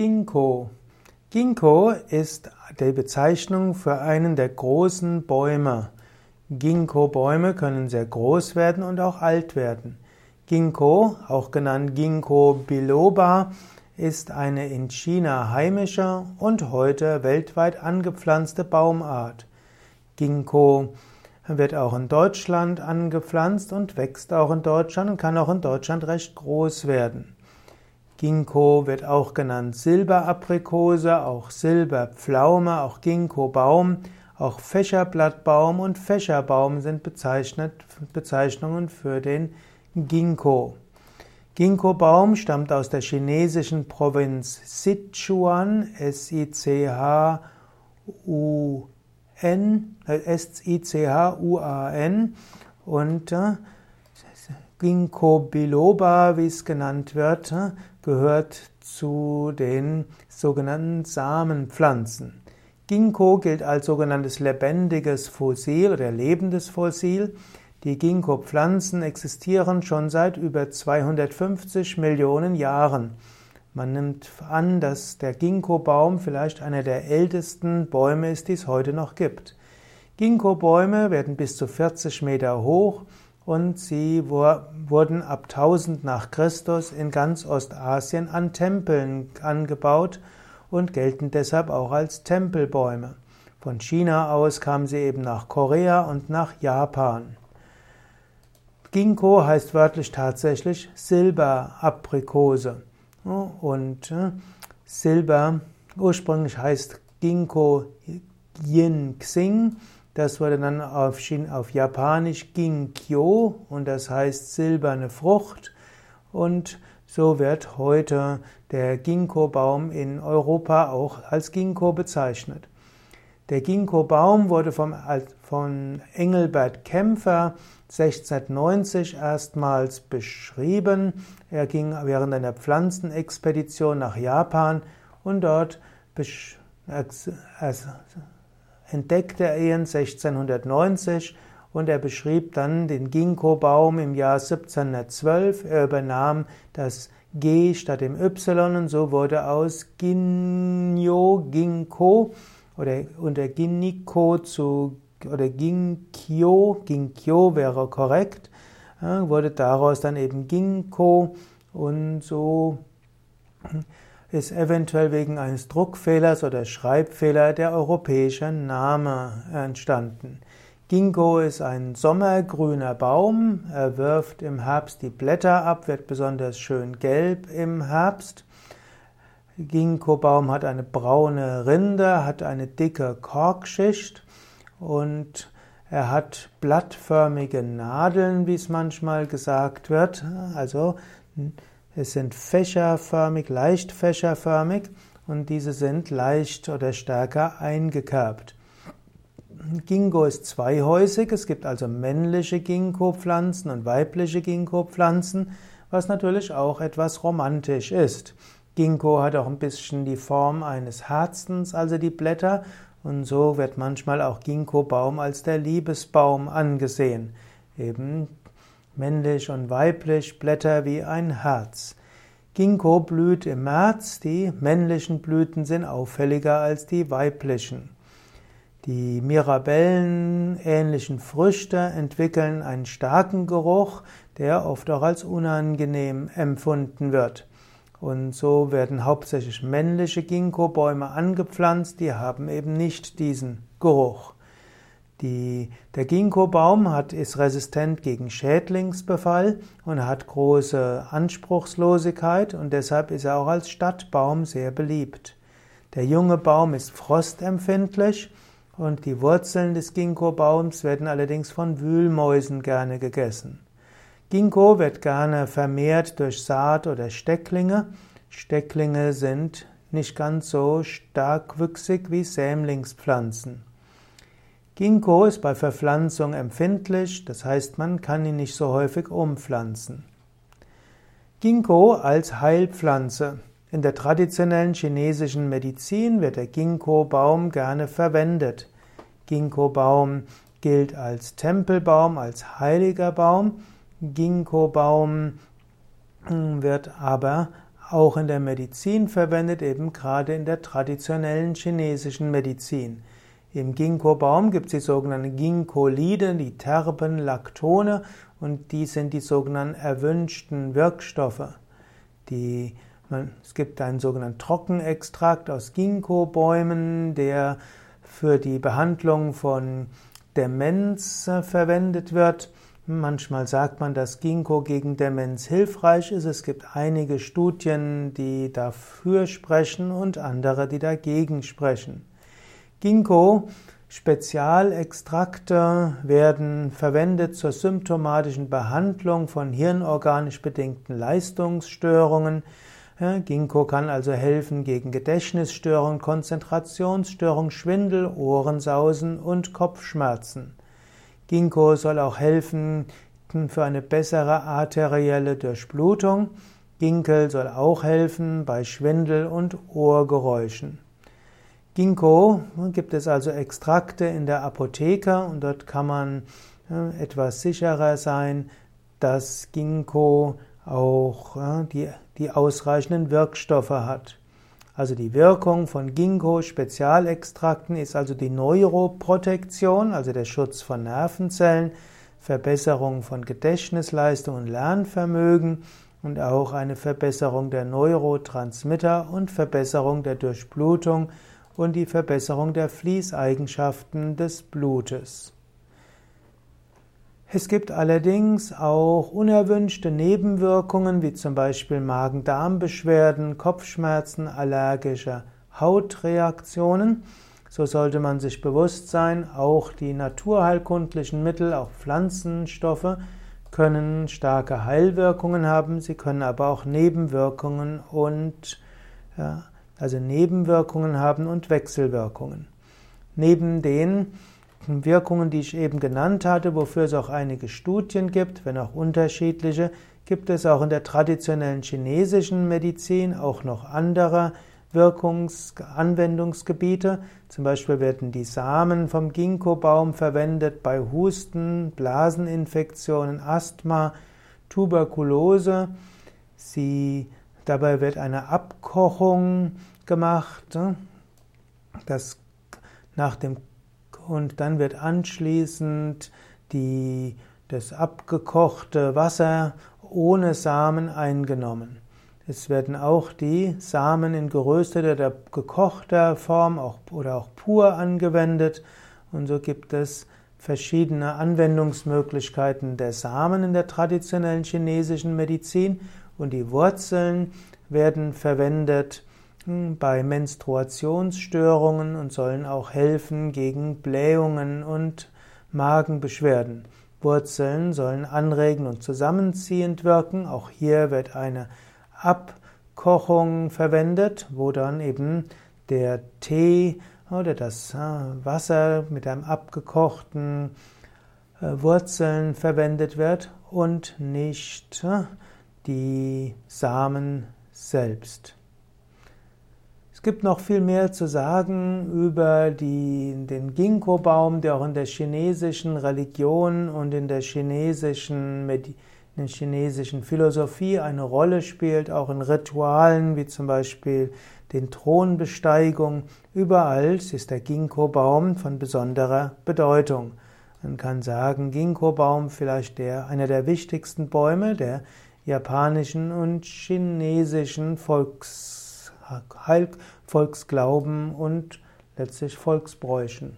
Ginkgo. Ginkgo ist die Bezeichnung für einen der großen Bäume. Ginkgo-Bäume können sehr groß werden und auch alt werden. Ginkgo, auch genannt Ginkgo biloba, ist eine in China heimische und heute weltweit angepflanzte Baumart. Ginkgo wird auch in Deutschland angepflanzt und wächst auch in Deutschland und kann auch in Deutschland recht groß werden. Ginkgo wird auch genannt Silberaprikose, auch Silberpflaume, auch Ginkgo-Baum, auch Fächerblattbaum und Fächerbaum sind Bezeichnungen für den Ginkgo. Ginkgo-Baum stammt aus der chinesischen Provinz Sichuan, S-I-C-H-U-N, S-I-C-H-U-A-N und äh, Ginkgo biloba, wie es genannt wird, gehört zu den sogenannten Samenpflanzen. Ginkgo gilt als sogenanntes lebendiges Fossil oder lebendes Fossil. Die Ginkgo-Pflanzen existieren schon seit über 250 Millionen Jahren. Man nimmt an, dass der Ginkgo-Baum vielleicht einer der ältesten Bäume ist, die es heute noch gibt. Ginkgo-Bäume werden bis zu 40 Meter hoch und sie wurden ab 1000 nach Christus in ganz Ostasien an Tempeln angebaut und gelten deshalb auch als Tempelbäume. Von China aus kamen sie eben nach Korea und nach Japan. Ginkgo heißt wörtlich tatsächlich Silberaprikose. Und äh, Silber ursprünglich heißt Ginkgo Yin Xing das wurde dann auf, auf Japanisch Ginkyo und das heißt silberne Frucht. Und so wird heute der Ginkgo-Baum in Europa auch als Ginkgo bezeichnet. Der Ginkgo-Baum wurde vom, von Engelbert Kämpfer 1690 erstmals beschrieben. Er ging während einer Pflanzenexpedition nach Japan und dort entdeckte er ihn 1690 und er beschrieb dann den Ginkgo-Baum im Jahr 1712. Er übernahm das G statt dem Y und so wurde aus Ginyo Ginkgo oder unter Ginkgo zu oder Ginkyo, Ginkyo wäre korrekt, wurde daraus dann eben Ginkgo und so ist eventuell wegen eines Druckfehlers oder Schreibfehler der europäische Name entstanden. Ginkgo ist ein sommergrüner Baum. Er wirft im Herbst die Blätter ab, wird besonders schön gelb im Herbst. Ginkgo-Baum hat eine braune Rinde, hat eine dicke Korkschicht und er hat blattförmige Nadeln, wie es manchmal gesagt wird. Also es sind fächerförmig, leicht fächerförmig und diese sind leicht oder stärker eingekerbt. Ginkgo ist zweihäusig, es gibt also männliche Ginkgo-Pflanzen und weibliche Ginkgo-Pflanzen, was natürlich auch etwas romantisch ist. Ginkgo hat auch ein bisschen die Form eines Herzens, also die Blätter, und so wird manchmal auch Ginkgo-Baum als der Liebesbaum angesehen. Eben männlich und weiblich, Blätter wie ein Herz. Ginkgo blüht im März, die männlichen Blüten sind auffälliger als die weiblichen. Die Mirabellen-ähnlichen Früchte entwickeln einen starken Geruch, der oft auch als unangenehm empfunden wird. Und so werden hauptsächlich männliche Ginkgo-Bäume angepflanzt, die haben eben nicht diesen Geruch. Die, der Ginkgo-Baum ist resistent gegen Schädlingsbefall und hat große Anspruchslosigkeit und deshalb ist er auch als Stadtbaum sehr beliebt. Der junge Baum ist frostempfindlich und die Wurzeln des Ginkgo-Baums werden allerdings von Wühlmäusen gerne gegessen. Ginkgo wird gerne vermehrt durch Saat oder Stecklinge. Stecklinge sind nicht ganz so starkwüchsig wie Sämlingspflanzen. Ginkgo ist bei Verpflanzung empfindlich, das heißt, man kann ihn nicht so häufig umpflanzen. Ginkgo als Heilpflanze. In der traditionellen chinesischen Medizin wird der Ginkgo-Baum gerne verwendet. Ginkgo-Baum gilt als Tempelbaum, als heiliger Baum. Ginkgo-Baum wird aber auch in der Medizin verwendet, eben gerade in der traditionellen chinesischen Medizin. Im Ginkgo-Baum gibt es die sogenannten Ginkgolide, die Terpen, Laktone und die sind die sogenannten erwünschten Wirkstoffe. Die, man, es gibt einen sogenannten Trockenextrakt aus Ginkgo-Bäumen, der für die Behandlung von Demenz äh, verwendet wird. Manchmal sagt man, dass Ginkgo gegen Demenz hilfreich ist. Es gibt einige Studien, die dafür sprechen und andere, die dagegen sprechen. Ginkgo Spezialextrakte werden verwendet zur symptomatischen Behandlung von hirnorganisch bedingten Leistungsstörungen. Ginkgo kann also helfen gegen Gedächtnisstörungen, Konzentrationsstörungen, Schwindel, Ohrensausen und Kopfschmerzen. Ginkgo soll auch helfen für eine bessere arterielle Durchblutung. Ginkgo soll auch helfen bei Schwindel und Ohrgeräuschen. Ginkgo gibt es also Extrakte in der Apotheke und dort kann man etwas sicherer sein, dass Ginkgo auch die, die ausreichenden Wirkstoffe hat. Also die Wirkung von Ginkgo-Spezialextrakten ist also die Neuroprotektion, also der Schutz von Nervenzellen, Verbesserung von Gedächtnisleistung und Lernvermögen und auch eine Verbesserung der Neurotransmitter und Verbesserung der Durchblutung und die Verbesserung der Fließeigenschaften des Blutes. Es gibt allerdings auch unerwünschte Nebenwirkungen, wie zum Beispiel Magen-Darm-Beschwerden, Kopfschmerzen, allergische Hautreaktionen. So sollte man sich bewusst sein, auch die naturheilkundlichen Mittel, auch Pflanzenstoffe, können starke Heilwirkungen haben, sie können aber auch Nebenwirkungen und ja, also Nebenwirkungen haben und Wechselwirkungen. Neben den Wirkungen, die ich eben genannt hatte, wofür es auch einige Studien gibt, wenn auch unterschiedliche, gibt es auch in der traditionellen chinesischen Medizin auch noch andere Wirkungsanwendungsgebiete. Zum Beispiel werden die Samen vom Ginkgo-Baum verwendet bei Husten, Blaseninfektionen, Asthma, Tuberkulose. Sie, dabei wird eine Abkochung gemacht. Das nach dem und dann wird anschließend die, das abgekochte Wasser ohne Samen eingenommen. Es werden auch die Samen in gerösteter oder gekochter Form auch, oder auch pur angewendet und so gibt es verschiedene Anwendungsmöglichkeiten der Samen in der traditionellen chinesischen Medizin und die Wurzeln werden verwendet bei Menstruationsstörungen und sollen auch helfen gegen Blähungen und Magenbeschwerden. Wurzeln sollen anregend und zusammenziehend wirken. Auch hier wird eine Abkochung verwendet, wo dann eben der Tee oder das äh, Wasser mit einem abgekochten äh, Wurzeln verwendet wird und nicht äh, die Samen selbst. Es gibt noch viel mehr zu sagen über die, den Ginkgo-Baum, der auch in der chinesischen Religion und in der chinesischen, in der chinesischen Philosophie eine Rolle spielt, auch in Ritualen wie zum Beispiel den Thronbesteigung. Überall ist der Ginkgo-Baum von besonderer Bedeutung. Man kann sagen, Ginkgo-Baum vielleicht der, einer der wichtigsten Bäume der japanischen und chinesischen Volks Volksglauben und letztlich Volksbräuchen.